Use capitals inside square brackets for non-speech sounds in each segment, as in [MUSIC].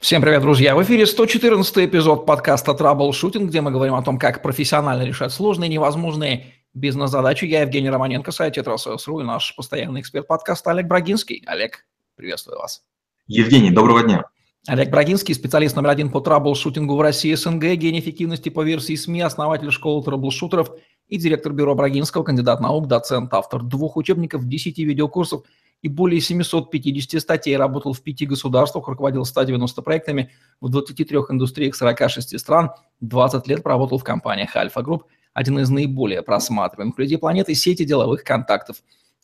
Всем привет, друзья! В эфире 114 эпизод подкаста «Траблшутинг», где мы говорим о том, как профессионально решать сложные, невозможные бизнес-задачи. Я Евгений Романенко, сайт «Тетрасс.ру» и наш постоянный эксперт подкаста Олег Брагинский. Олег, приветствую вас. Евгений, доброго дня. Олег Брагинский, специалист номер один по траблшутингу в России СНГ, гений эффективности по версии СМИ, основатель школы траблшутеров и директор бюро Брагинского, кандидат наук, доцент, автор двух учебников, 10 видеокурсов – и более 750 статей, работал в пяти государствах, руководил 190 проектами в 23 индустриях 46 стран, 20 лет проработал в компаниях Альфа Групп, один из наиболее просматриваемых людей планеты, сети деловых контактов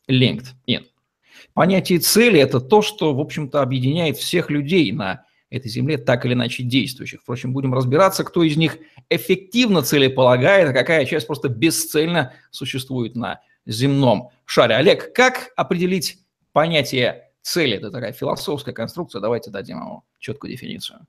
LinkedIn. Понятие цели – это то, что, в общем-то, объединяет всех людей на этой земле, так или иначе действующих. Впрочем, будем разбираться, кто из них эффективно целеполагает, а какая часть просто бесцельно существует на земном шаре. Олег, как определить понятие цели, это такая философская конструкция, давайте дадим ему четкую дефиницию.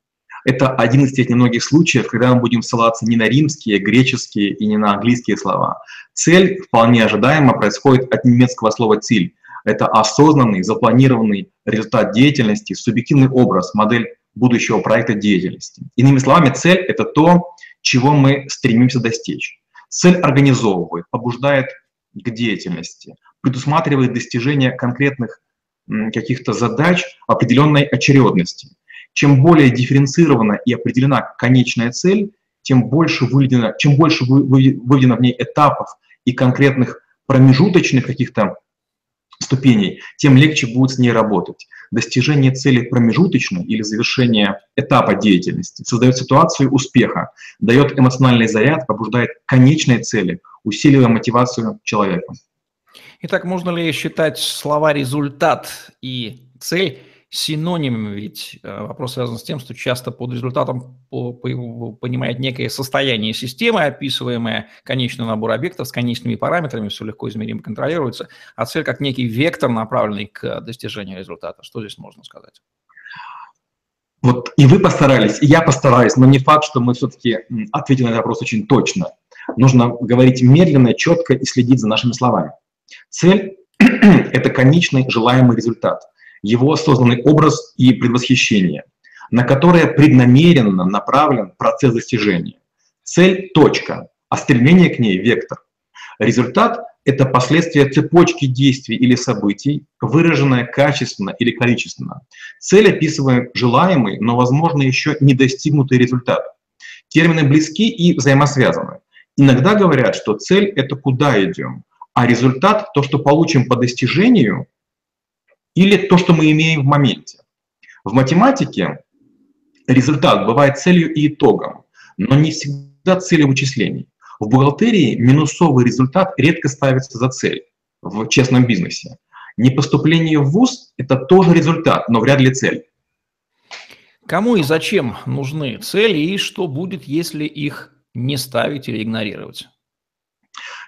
Это один из тех немногих случаев, когда мы будем ссылаться не на римские, греческие и не на английские слова. Цель вполне ожидаемо происходит от немецкого слова «цель». Это осознанный, запланированный результат деятельности, субъективный образ, модель будущего проекта деятельности. Иными словами, цель – это то, чего мы стремимся достичь. Цель организовывает, побуждает к деятельности, предусматривает достижение конкретных каких-то задач определенной очередности. Чем более дифференцирована и определена конечная цель, тем больше выведено, чем больше выведено в ней этапов и конкретных промежуточных каких-то ступеней, тем легче будет с ней работать. Достижение цели промежуточной или завершение этапа деятельности создает ситуацию успеха, дает эмоциональный заряд, побуждает конечные цели, усиливая мотивацию человека. Итак, можно ли считать слова «результат» и «цель» синонимами? Ведь э, вопрос связан с тем, что часто под результатом понимает некое состояние системы, описываемое конечный набор объектов с конечными параметрами, все легко измеримо контролируется, а цель как некий вектор, направленный к достижению результата. Что здесь можно сказать? Вот и вы постарались, и я постараюсь, но не факт, что мы все-таки ответили на этот вопрос очень точно. Нужно говорить медленно, четко и следить за нашими словами. Цель [CLEARS THROAT] — это конечный желаемый результат, его осознанный образ и предвосхищение, на которое преднамеренно направлен процесс достижения. Цель — точка, а стремление к ней — вектор. Результат — это последствие цепочки действий или событий, выраженное качественно или количественно. Цель описывает желаемый, но, возможно, еще не достигнутый результат. Термины близки и взаимосвязаны. Иногда говорят, что цель — это куда идем, а результат — то, что получим по достижению, или то, что мы имеем в моменте. В математике результат бывает целью и итогом, но не всегда целью вычислений. В бухгалтерии минусовый результат редко ставится за цель в честном бизнесе. Непоступление в ВУЗ – это тоже результат, но вряд ли цель. Кому и зачем нужны цели и что будет, если их не ставить или игнорировать?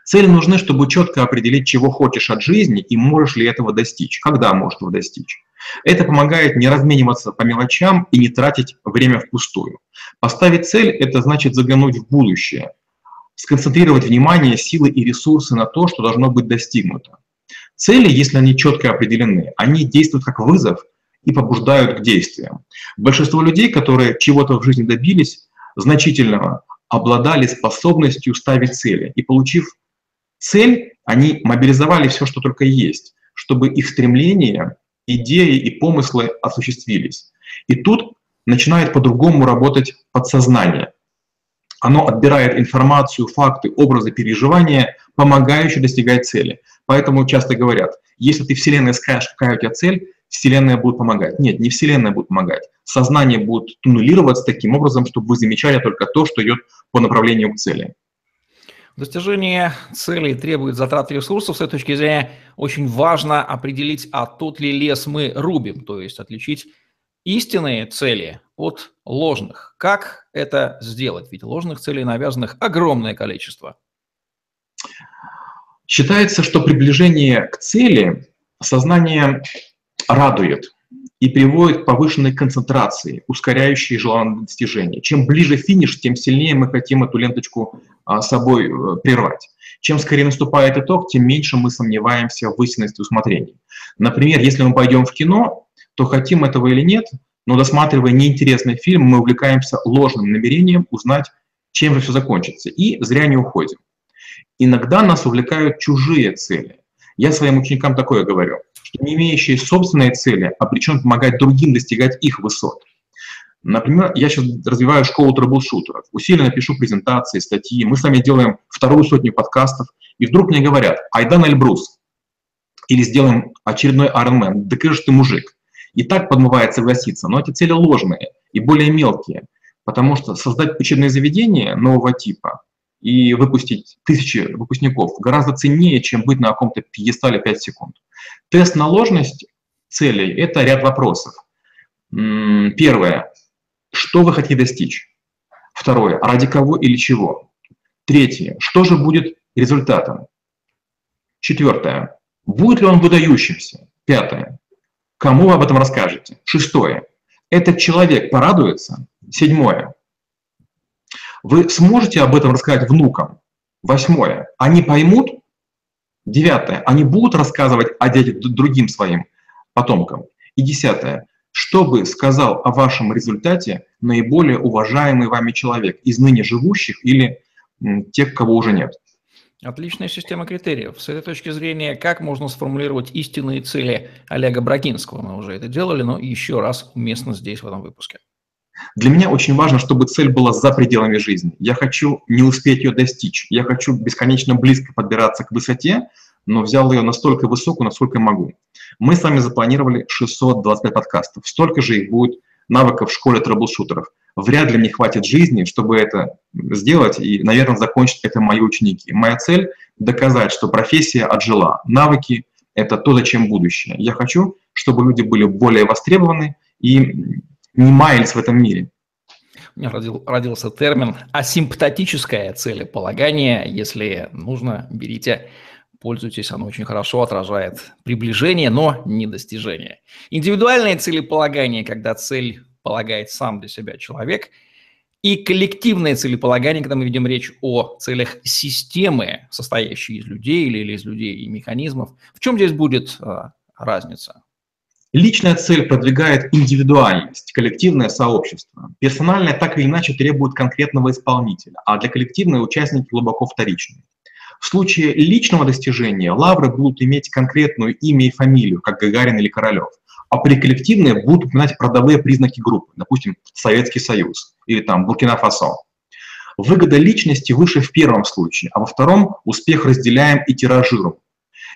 Цели нужны, чтобы четко определить, чего хочешь от жизни и можешь ли этого достичь, когда можешь этого достичь. Это помогает не размениваться по мелочам и не тратить время впустую. Поставить цель – это значит заглянуть в будущее, сконцентрировать внимание, силы и ресурсы на то, что должно быть достигнуто. Цели, если они четко определены, они действуют как вызов и побуждают к действиям. Большинство людей, которые чего-то в жизни добились, значительного, обладали способностью ставить цели и, получив цель, они мобилизовали все, что только есть, чтобы их стремления, идеи и помыслы осуществились. И тут начинает по-другому работать подсознание. Оно отбирает информацию, факты, образы, переживания, помогающие достигать цели. Поэтому часто говорят, если ты Вселенной скажешь, какая у тебя цель, Вселенная будет помогать. Нет, не Вселенная будет помогать. Сознание будет туннелироваться таким образом, чтобы вы замечали только то, что идет по направлению к цели. Достижение целей требует затрат ресурсов. С этой точки зрения очень важно определить, а тот ли лес мы рубим, то есть отличить истинные цели от ложных. Как это сделать? Ведь ложных целей навязанных огромное количество. Считается, что приближение к цели сознание радует и приводит к повышенной концентрации, ускоряющей желанное достижение. Чем ближе финиш, тем сильнее мы хотим эту ленточку а, собой э, прервать. Чем скорее наступает итог, тем меньше мы сомневаемся в истинности усмотрений. Например, если мы пойдем в кино, то хотим этого или нет, но досматривая неинтересный фильм, мы увлекаемся ложным намерением узнать, чем же все закончится, и зря не уходим. Иногда нас увлекают чужие цели. Я своим ученикам такое говорю, не имеющие собственной цели обречен помогать другим достигать их высот. Например, я сейчас развиваю школу трэблшутеров, усиленно пишу презентации, статьи, мы с вами делаем вторую сотню подкастов, и вдруг мне говорят, айдан Эльбрус, или сделаем очередной Ironman, да ты ты мужик. И так подмывает согласиться, но эти цели ложные и более мелкие, потому что создать учебное заведение нового типа и выпустить тысячи выпускников гораздо ценнее, чем быть на каком-то пьедестале 5 секунд. Тест на ложность целей – это ряд вопросов. Первое. Что вы хотите достичь? Второе. Ради кого или чего? Третье. Что же будет результатом? Четвертое. Будет ли он выдающимся? Пятое. Кому вы об этом расскажете? Шестое. Этот человек порадуется? Седьмое. Вы сможете об этом рассказать внукам? Восьмое. Они поймут? Девятое. Они будут рассказывать о детях другим своим потомкам? И десятое. Что бы сказал о вашем результате наиболее уважаемый вами человек из ныне живущих или тех, кого уже нет? Отличная система критериев. С этой точки зрения, как можно сформулировать истинные цели Олега Брагинского? Мы уже это делали, но еще раз уместно здесь, в этом выпуске. Для меня очень важно, чтобы цель была за пределами жизни. Я хочу не успеть ее достичь. Я хочу бесконечно близко подбираться к высоте, но взял ее настолько высокую, насколько могу. Мы с вами запланировали 625 подкастов. Столько же их будет навыков в школе трэблшутеров. Вряд ли мне хватит жизни, чтобы это сделать, и, наверное, закончить это мои ученики. Моя цель – доказать, что профессия отжила. Навыки – это то, зачем будущее. Я хочу, чтобы люди были более востребованы и не маялись в этом мире. У меня родил, родился термин асимптотическое целеполагание. Если нужно, берите Пользуйтесь, оно очень хорошо отражает приближение, но не достижение. Индивидуальное целеполагание, когда цель полагает сам для себя человек, и коллективное целеполагание, когда мы ведем речь о целях системы, состоящей из людей или, или из людей и механизмов. В чем здесь будет э, разница? Личная цель продвигает индивидуальность, коллективное сообщество. Персональное так или иначе требует конкретного исполнителя, а для коллективной участники глубоко вторичны. В случае личного достижения лавры будут иметь конкретную имя и фамилию, как Гагарин или Королев, а при коллективные будут упоминать родовые признаки группы, допустим, Советский Союз или там Буркина-Фасо. Выгода личности выше в первом случае, а во втором успех разделяем и тиражируем.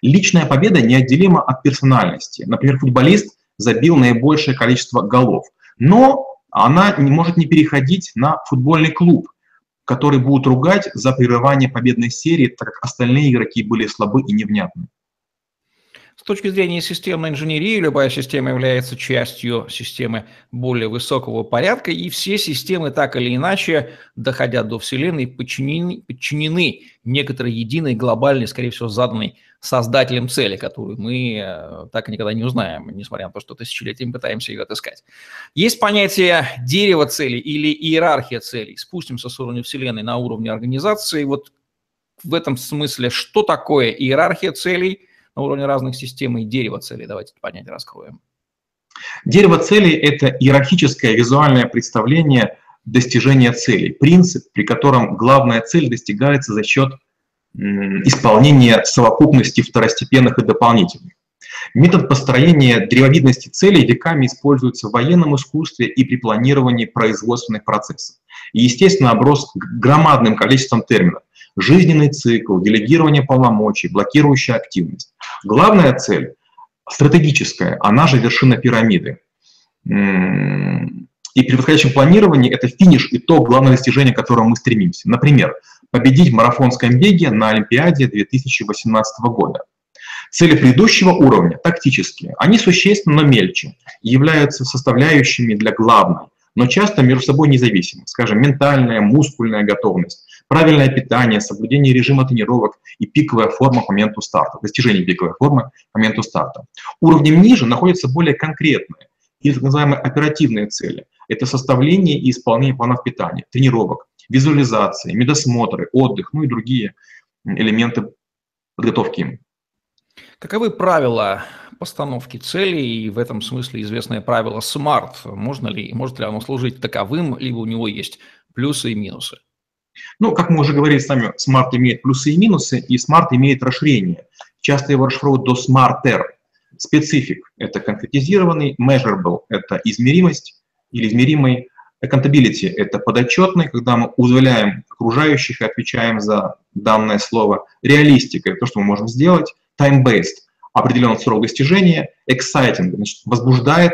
Личная победа неотделима от персональности. Например, футболист забил наибольшее количество голов, но она не может не переходить на футбольный клуб, которые будут ругать за прерывание победной серии, так как остальные игроки были слабы и невнятны. С точки зрения системной инженерии, любая система является частью системы более высокого порядка, и все системы так или иначе, доходя до Вселенной, подчинены, подчинены некоторой единой, глобальной, скорее всего, заданной создателем цели, которую мы э, так и никогда не узнаем, несмотря на то, что тысячелетиями пытаемся ее отыскать. Есть понятие дерева целей или иерархия целей. Спустимся с уровня Вселенной на уровне организации. Вот в этом смысле, что такое иерархия целей – на уровне разных систем и дерева целей. Давайте понять, раскроем. Дерево целей – это иерархическое визуальное представление достижения целей, принцип, при котором главная цель достигается за счет исполнения совокупности второстепенных и дополнительных. Метод построения древовидности целей веками используется в военном искусстве и при планировании производственных процессов. И, естественно, оброс громадным количеством терминов жизненный цикл, делегирование полномочий, блокирующая активность. Главная цель стратегическая, она же вершина пирамиды. И при подходящем планировании это финиш, итог, главное достижение, к которому мы стремимся. Например, победить в марафонском беге на Олимпиаде 2018 года. Цели предыдущего уровня, тактические, они существенно, но мельче, являются составляющими для главной, но часто между собой независимы. Скажем, ментальная, мускульная готовность, правильное питание, соблюдение режима тренировок и пиковая форма к моменту старта, достижение пиковой формы к моменту старта. Уровнем ниже находятся более конкретные и так называемые оперативные цели. Это составление и исполнение планов питания, тренировок, визуализации, медосмотры, отдых, ну и другие элементы подготовки. Каковы правила постановки целей, и в этом смысле известное правило SMART. Можно ли, может ли оно служить таковым, либо у него есть плюсы и минусы? Ну, как мы уже говорили с вами, SMART имеет плюсы и минусы, и SMART имеет расширение. Часто его расшифровывают до SMARTER. Специфик – это конкретизированный, measurable – это измеримость или измеримый, accountability – это подотчетный, когда мы узволяем окружающих и отвечаем за данное слово. Реалистика – это то, что мы можем сделать. Time-based – определенный срок достижения. Exciting – значит, возбуждает,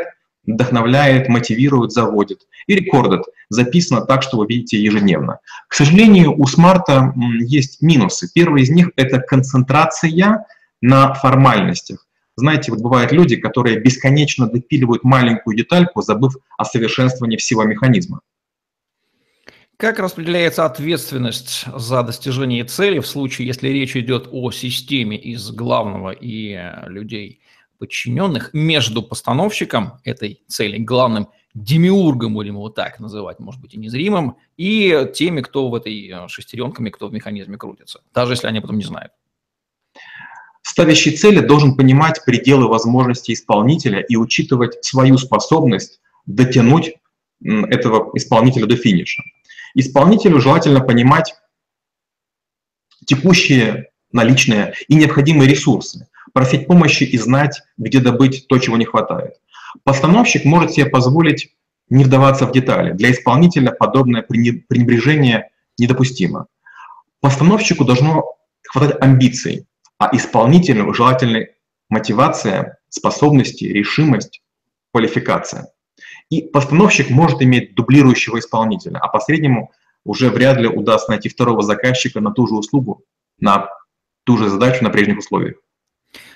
вдохновляет, мотивирует, заводит. И recorded – записано так, что вы видите ежедневно. К сожалению, у смарта есть минусы. Первый из них – это концентрация на формальностях. Знаете, вот бывают люди, которые бесконечно допиливают маленькую детальку, забыв о совершенствовании всего механизма. Как распределяется ответственность за достижение цели в случае, если речь идет о системе из главного и людей подчиненных между постановщиком этой цели, главным демиургом, будем его так называть, может быть, и незримым, и теми, кто в этой шестеренками, кто в механизме крутится, даже если они потом не знают? Ставящий цели должен понимать пределы возможностей исполнителя и учитывать свою способность дотянуть этого исполнителя до финиша. Исполнителю желательно понимать текущие наличные и необходимые ресурсы, просить помощи и знать, где добыть то, чего не хватает. Постановщик может себе позволить не вдаваться в детали. Для исполнителя подобное пренебрежение недопустимо. Постановщику должно хватать амбиций, а исполнителю желательно мотивация, способности, решимость, квалификация. И постановщик может иметь дублирующего исполнителя, а по среднему уже вряд ли удастся найти второго заказчика на ту же услугу, на ту же задачу на прежних условиях.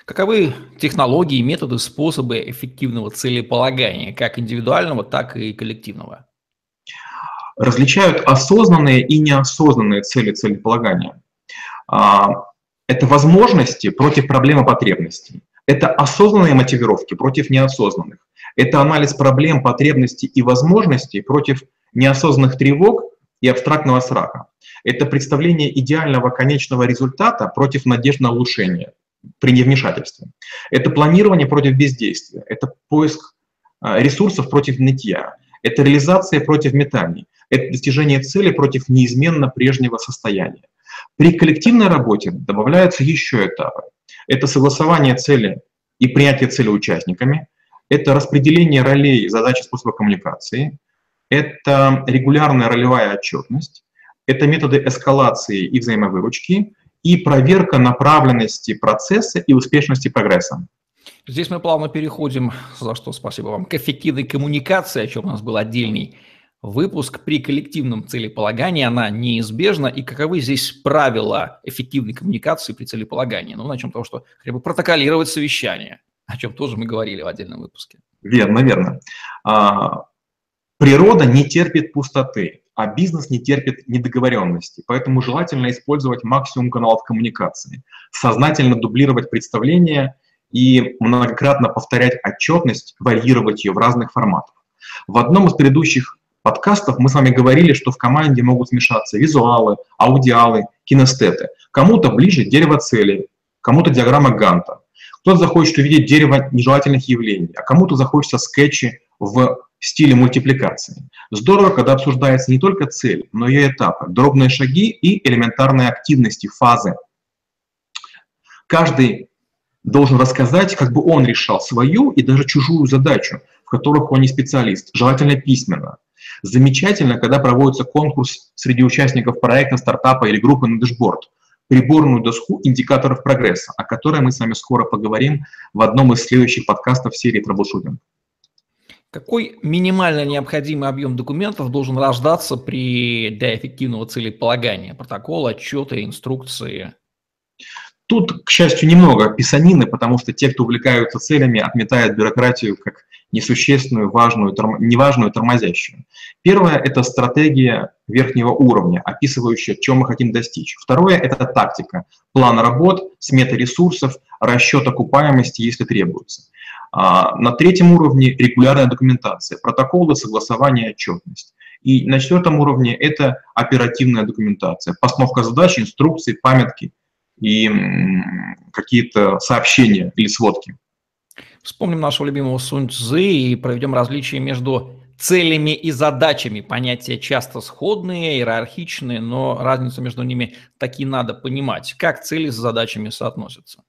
Каковы технологии, методы, способы эффективного целеполагания, как индивидуального, так и коллективного? Различают осознанные и неосознанные цели целеполагания. А, это возможности против проблемы потребностей. Это осознанные мотивировки против неосознанных. Это анализ проблем, потребностей и возможностей против неосознанных тревог и абстрактного страха. Это представление идеального конечного результата против надежд на улучшение при невмешательстве. Это планирование против бездействия. Это поиск а, ресурсов против нытья. Это реализация против метаний. Это достижение цели против неизменно прежнего состояния. При коллективной работе добавляются еще этапы. Это согласование цели и принятие цели участниками, это распределение ролей, задач и способа коммуникации, это регулярная ролевая отчетность, это методы эскалации и взаимовыручки, и проверка направленности процесса и успешности прогресса. Здесь мы плавно переходим, за что спасибо вам, к эффективной коммуникации, о чем у нас был отдельный выпуск при коллективном целеполагании, она неизбежна, и каковы здесь правила эффективной коммуникации при целеполагании? Ну, начнем с того, что хотя бы протоколировать совещание, о чем тоже мы говорили в отдельном выпуске. Верно, верно. А, природа не терпит пустоты, а бизнес не терпит недоговоренности, поэтому желательно использовать максимум каналов коммуникации, сознательно дублировать представления и многократно повторять отчетность, варьировать ее в разных форматах. В одном из предыдущих подкастов мы с вами говорили, что в команде могут смешаться визуалы, аудиалы, кинестеты. Кому-то ближе дерево цели, кому-то диаграмма Ганта. Кто-то захочет увидеть дерево нежелательных явлений, а кому-то захочется скетчи в стиле мультипликации. Здорово, когда обсуждается не только цель, но и этапы, дробные шаги и элементарные активности, фазы. Каждый должен рассказать, как бы он решал свою и даже чужую задачу, в которых он не специалист, желательно письменно. Замечательно, когда проводится конкурс среди участников проекта, стартапа или группы на дэшборд, приборную доску индикаторов прогресса, о которой мы с вами скоро поговорим в одном из следующих подкастов серии «Трэблшутинг». Какой минимально необходимый объем документов должен рождаться при, для эффективного целеполагания? Протоколы, отчеты, инструкции? Тут, к счастью, немного писанины, потому что те, кто увлекаются целями, отметают бюрократию как несущественную, важную, торм... неважную, тормозящую. Первое – это стратегия верхнего уровня, описывающая, чем мы хотим достичь. Второе – это тактика, план работ, смета ресурсов, расчет окупаемости, если требуется. А на третьем уровне – регулярная документация, протоколы, согласование, отчетность. И на четвертом уровне – это оперативная документация, постановка задач, инструкции, памятки и какие-то сообщения или сводки. Вспомним нашего любимого Сунь Цзы и проведем различие между целями и задачами. Понятия часто сходные, иерархичные, но разницу между ними таки надо понимать. Как цели с задачами соотносятся?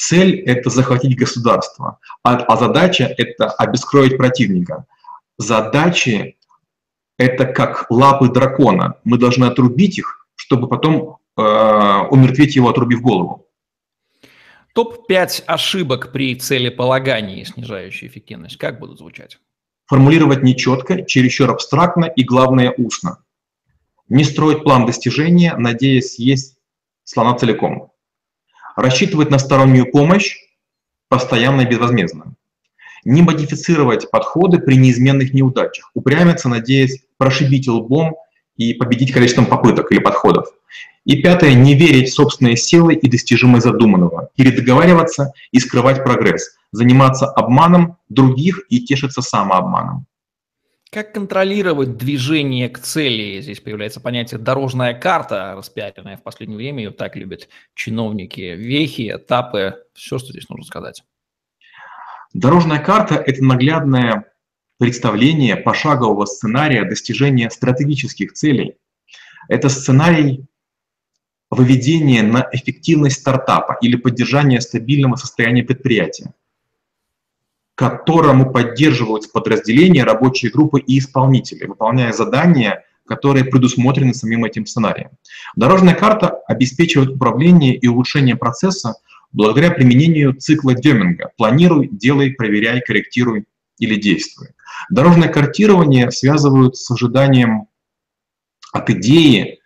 Цель – это захватить государство, а, а задача – это обескроить противника. Задачи – это как лапы дракона. Мы должны отрубить их, чтобы потом э, умертвить его, отрубив голову. Топ-5 ошибок при целеполагании, снижающей эффективность, как будут звучать? Формулировать нечетко, чересчур абстрактно и, главное, устно. Не строить план достижения, надеясь съесть слона целиком. Рассчитывать на стороннюю помощь постоянно и безвозмездно. Не модифицировать подходы при неизменных неудачах. Упрямиться, надеясь прошибить лбом и победить количеством попыток или подходов. И пятое, не верить в собственные силы и достижимость задуманного, передоговариваться и скрывать прогресс, заниматься обманом других и тешиться самообманом. Как контролировать движение к цели? Здесь появляется понятие «дорожная карта», распиаренная в последнее время, ее так любят чиновники. Вехи, этапы, все, что здесь нужно сказать. Дорожная карта – это наглядное представление пошагового сценария достижения стратегических целей. Это сценарий выведение на эффективность стартапа или поддержание стабильного состояния предприятия, которому поддерживаются подразделения, рабочие группы и исполнители, выполняя задания, которые предусмотрены самим этим сценарием. Дорожная карта обеспечивает управление и улучшение процесса благодаря применению цикла Деминга «планируй, делай, проверяй, корректируй или действуй». Дорожное картирование связывают с ожиданием от идеи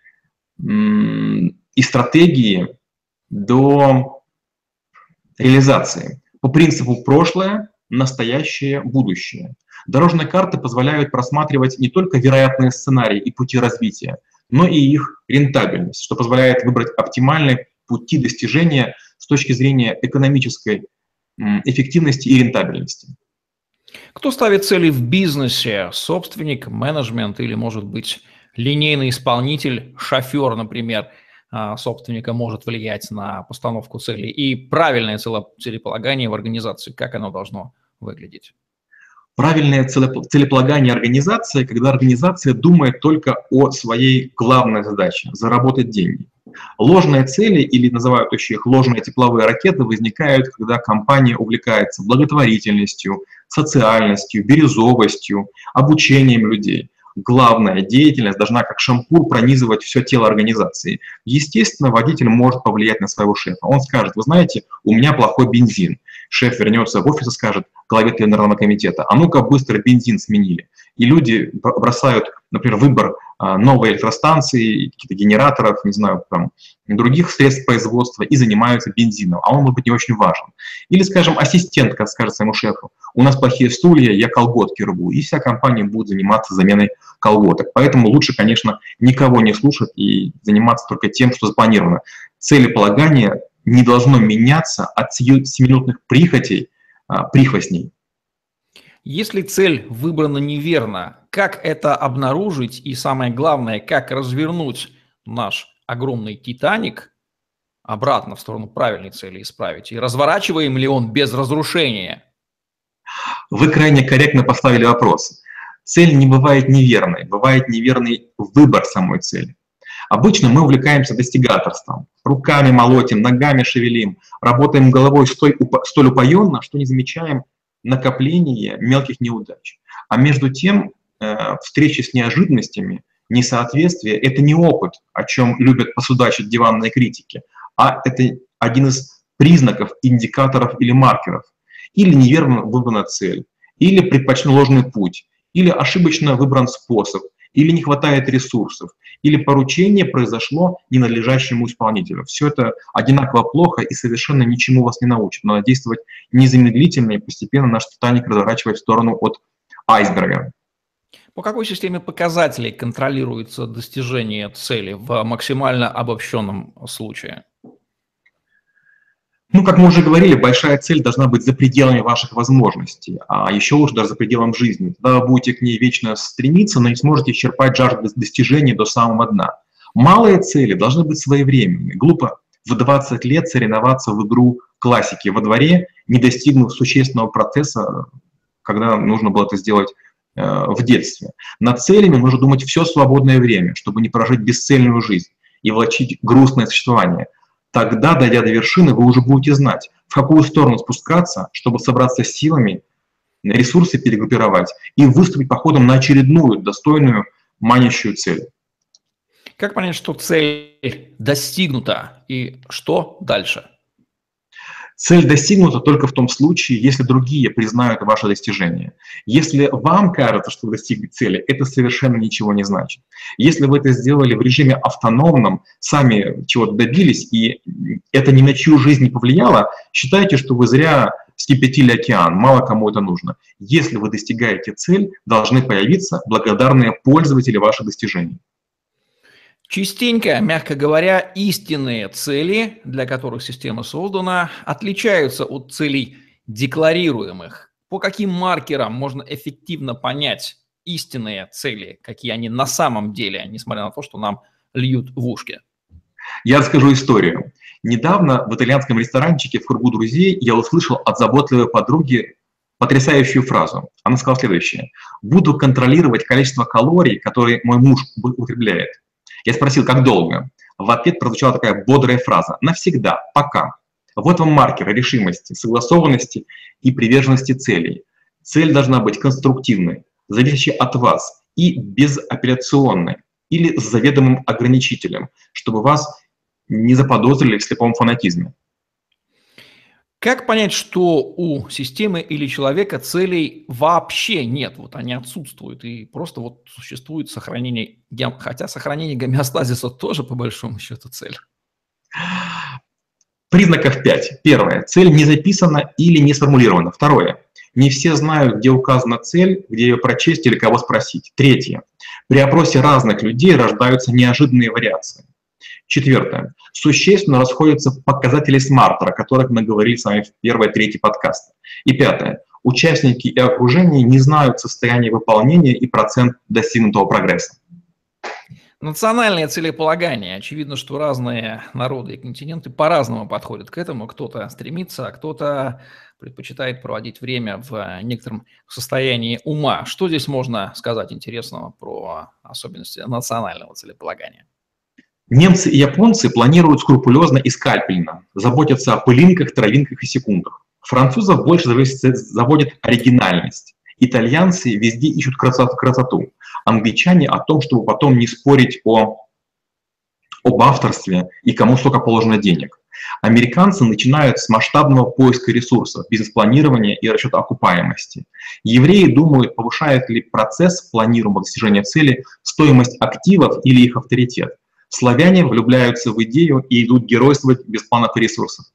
и стратегии до реализации по принципу прошлое, настоящее, будущее. Дорожные карты позволяют просматривать не только вероятные сценарии и пути развития, но и их рентабельность, что позволяет выбрать оптимальные пути достижения с точки зрения экономической эффективности и рентабельности. Кто ставит цели в бизнесе? Собственник, менеджмент или, может быть, линейный исполнитель, шофер, например – а, собственника может влиять на постановку целей и правильное целеполагание в организации, как оно должно выглядеть? Правильное целеполагание организации, когда организация думает только о своей главной задаче – заработать деньги. Ложные цели, или называют еще их ложные тепловые ракеты, возникают, когда компания увлекается благотворительностью, социальностью, бирюзовостью, обучением людей главная деятельность должна как шампур пронизывать все тело организации. Естественно, водитель может повлиять на своего шефа. Он скажет, вы знаете, у меня плохой бензин. Шеф вернется в офис и скажет главе тендерного комитета, а ну-ка быстро бензин сменили. И люди бросают, например, выбор а, новой электростанции, каких-то генераторов, не знаю, там, других средств производства и занимаются бензином, а он, может быть, не очень важен. Или, скажем, ассистентка скажет своему шефу, у нас плохие стулья, я колготки рву, и вся компания будет заниматься заменой колготок. Поэтому лучше, конечно, никого не слушать и заниматься только тем, что запланировано. Целеполагание не должно меняться от 7-минутных прихотей, а, прихвостней. Если цель выбрана неверно, как это обнаружить и самое главное, как развернуть наш огромный «Титаник» обратно в сторону правильной цели исправить? И разворачиваем ли он без разрушения? Вы крайне корректно поставили вопрос. Цель не бывает неверной, бывает неверный выбор самой цели. Обычно мы увлекаемся достигаторством. Руками молотим, ногами шевелим, работаем головой столь, столь упоенно, что не замечаем накопление мелких неудач. А между тем, э, встречи с неожиданностями, несоответствие – это не опыт, о чем любят посудачить диванные критики, а это один из признаков, индикаторов или маркеров. Или неверно выбрана цель, или предпочтен ложный путь, или ошибочно выбран способ, или не хватает ресурсов, или поручение произошло ненадлежащему исполнителю. Все это одинаково плохо и совершенно ничему вас не научит. Надо действовать незамедлительно, и постепенно наш Титаник разворачивает в сторону от айсберга. По какой системе показателей контролируется достижение цели в максимально обобщенном случае? Ну, как мы уже говорили, большая цель должна быть за пределами ваших возможностей, а еще лучше даже за пределом жизни. Тогда вы будете к ней вечно стремиться, но не сможете исчерпать жажду достижений до самого дна. Малые цели должны быть своевременными. Глупо в 20 лет соревноваться в игру классики во дворе, не достигнув существенного процесса, когда нужно было это сделать э, в детстве. Над целями нужно думать все свободное время, чтобы не прожить бесцельную жизнь и влачить грустное существование. Тогда, дойдя до вершины, вы уже будете знать, в какую сторону спускаться, чтобы собраться с силами, ресурсы перегруппировать и выступить походом на очередную достойную манящую цель. Как понять, что цель достигнута и что дальше? Цель достигнута только в том случае, если другие признают ваше достижение. Если вам кажется, что вы достигли цели, это совершенно ничего не значит. Если вы это сделали в режиме автономном, сами чего-то добились, и это ни на чью жизнь не повлияло, считайте, что вы зря скипятили океан, мало кому это нужно. Если вы достигаете цель, должны появиться благодарные пользователи ваших достижений. Частенько, мягко говоря, истинные цели, для которых система создана, отличаются от целей декларируемых. По каким маркерам можно эффективно понять истинные цели, какие они на самом деле, несмотря на то, что нам льют в ушки? Я расскажу историю. Недавно в итальянском ресторанчике в кругу друзей я услышал от заботливой подруги потрясающую фразу. Она сказала следующее. «Буду контролировать количество калорий, которые мой муж употребляет. Я спросил, как долго? В ответ прозвучала такая бодрая фраза «навсегда, пока». Вот вам маркер решимости, согласованности и приверженности целей. Цель должна быть конструктивной, зависящей от вас и безапелляционной или с заведомым ограничителем, чтобы вас не заподозрили в слепом фанатизме. Как понять, что у системы или человека целей вообще нет, вот они отсутствуют, и просто вот существует сохранение, хотя сохранение гомеостазиса тоже по большому счету цель? Признаков 5. Первое. Цель не записана или не сформулирована. Второе. Не все знают, где указана цель, где ее прочесть или кого спросить. Третье. При опросе разных людей рождаются неожиданные вариации. Четвертое. Существенно расходятся показатели смартера, о которых мы говорили с вами в первой третьей подкаста. И пятое. Участники и окружение не знают состояние выполнения и процент достигнутого прогресса. Национальное целеполагание. Очевидно, что разные народы и континенты по-разному подходят к этому. Кто-то стремится, а кто-то предпочитает проводить время в некотором состоянии ума. Что здесь можно сказать интересного про особенности национального целеполагания? Немцы и японцы планируют скрупулезно и скальпельно, заботятся о пылинках, травинках и секундах. Французов больше заводит оригинальность. Итальянцы везде ищут красоту. Англичане о том, чтобы потом не спорить о, об авторстве и кому сколько положено денег. Американцы начинают с масштабного поиска ресурсов, бизнес-планирования и расчета окупаемости. Евреи думают, повышает ли процесс планируемого достижения цели стоимость активов или их авторитет. Славяне влюбляются в идею и идут геройствовать без планов и ресурсов.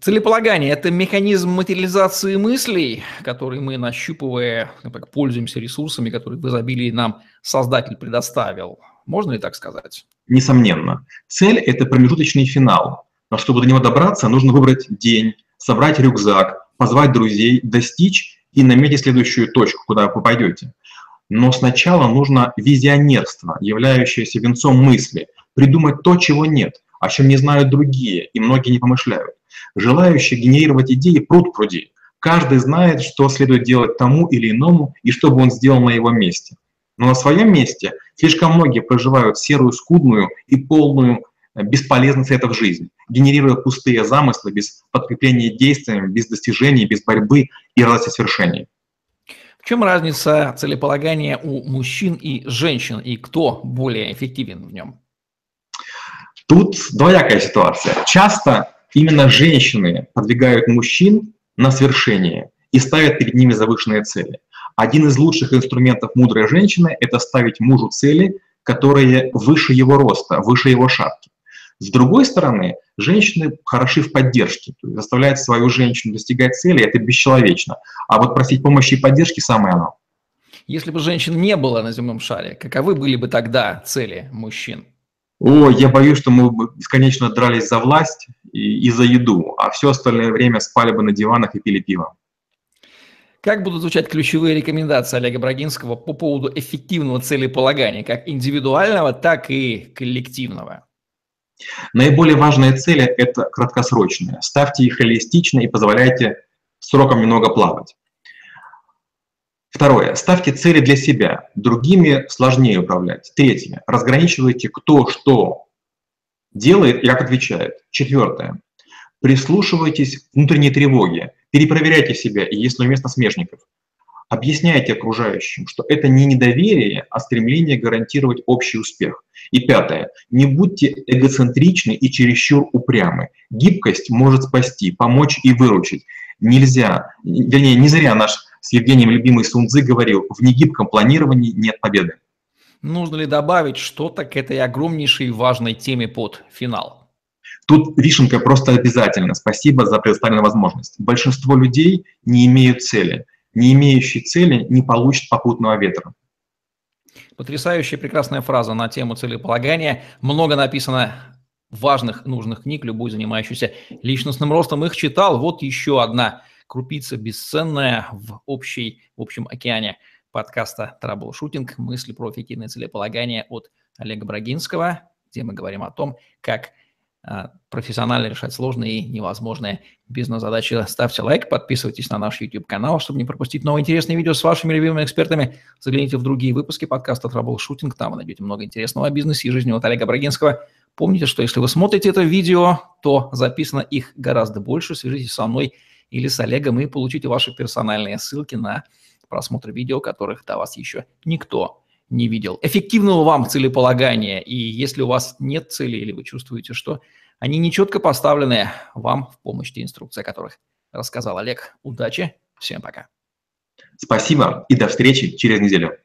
Целеполагание – это механизм материализации мыслей, который мы, нащупывая, например, пользуемся ресурсами, которые в изобилии нам Создатель предоставил. Можно ли так сказать? Несомненно. Цель – это промежуточный финал. Но чтобы до него добраться, нужно выбрать день, собрать рюкзак, позвать друзей, достичь и наметить следующую точку, куда вы пойдете. Но сначала нужно визионерство, являющееся венцом мысли, придумать то, чего нет, о чем не знают другие, и многие не помышляют. Желающие генерировать идеи пруд пруди. Каждый знает, что следует делать тому или иному, и что бы он сделал на его месте. Но на своем месте слишком многие проживают серую, скудную и полную э, бесполезных советов жизни, генерируя пустые замыслы без подкрепления действиями, без достижений, без борьбы и радости свершений. В чем разница целеполагания у мужчин и женщин, и кто более эффективен в нем? Тут двоякая ситуация. Часто именно женщины подвигают мужчин на свершение и ставят перед ними завышенные цели. Один из лучших инструментов мудрой женщины – это ставить мужу цели, которые выше его роста, выше его шапки. С другой стороны, женщины хороши в поддержке, то есть заставлять свою женщину достигать цели – это бесчеловечно. А вот просить помощи и поддержки – самое оно. Если бы женщин не было на земном шаре, каковы были бы тогда цели мужчин? О, я боюсь, что мы бы бесконечно дрались за власть и, и за еду, а все остальное время спали бы на диванах и пили пиво. Как будут звучать ключевые рекомендации Олега Брагинского по поводу эффективного целеполагания, как индивидуального, так и коллективного? Наиболее важные цели – это краткосрочные. Ставьте их холистично и позволяйте сроком немного плавать. Второе. Ставьте цели для себя. Другими сложнее управлять. Третье. Разграничивайте, кто что делает и как отвечает. Четвертое. Прислушивайтесь к внутренней тревоге. Перепроверяйте себя, и если уместно, смежников. Объясняйте окружающим, что это не недоверие, а стремление гарантировать общий успех. И пятое. Не будьте эгоцентричны и чересчур упрямы. Гибкость может спасти, помочь и выручить. Нельзя, вернее, не зря наш с Евгением любимый Сунцзы говорил, в негибком планировании нет победы. Нужно ли добавить что-то к этой огромнейшей важной теме под финал? Тут вишенка просто обязательно. Спасибо за предоставленную возможность. Большинство людей не имеют цели – не имеющий цели не получит попутного ветра. Потрясающая прекрасная фраза на тему целеполагания. Много написано важных, нужных книг, любой занимающийся личностным ростом их читал. Вот еще одна крупица бесценная в, общей, в общем океане подкаста «Траблшутинг. Мысли про эффективное целеполагание» от Олега Брагинского, где мы говорим о том, как профессионально решать сложные и невозможные бизнес-задачи. Ставьте лайк, подписывайтесь на наш YouTube-канал, чтобы не пропустить новые интересные видео с вашими любимыми экспертами. Загляните в другие выпуски подкаста Troubleshooting, там вы найдете много интересного о бизнесе и жизни от Олега Брагинского. Помните, что если вы смотрите это видео, то записано их гораздо больше. Свяжитесь со мной или с Олегом и получите ваши персональные ссылки на просмотр видео, которых до вас еще никто не видел. Эффективного вам целеполагания, и если у вас нет цели или вы чувствуете, что они нечетко поставлены, вам в помощь те инструкции, о которых рассказал Олег. Удачи, всем пока. Спасибо и до встречи через неделю.